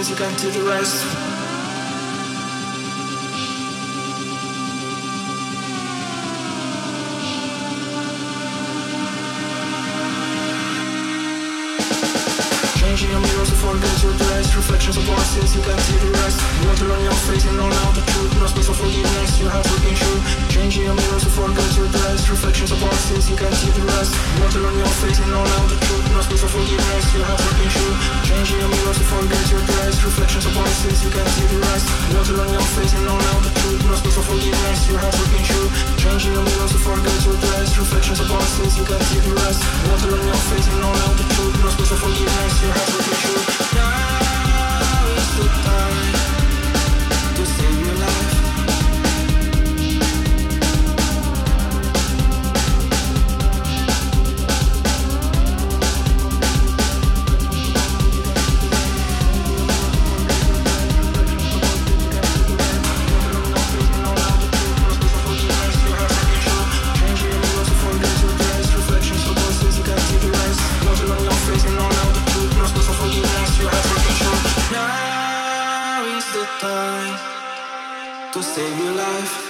Can't hear the rest. Thank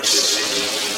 kiss.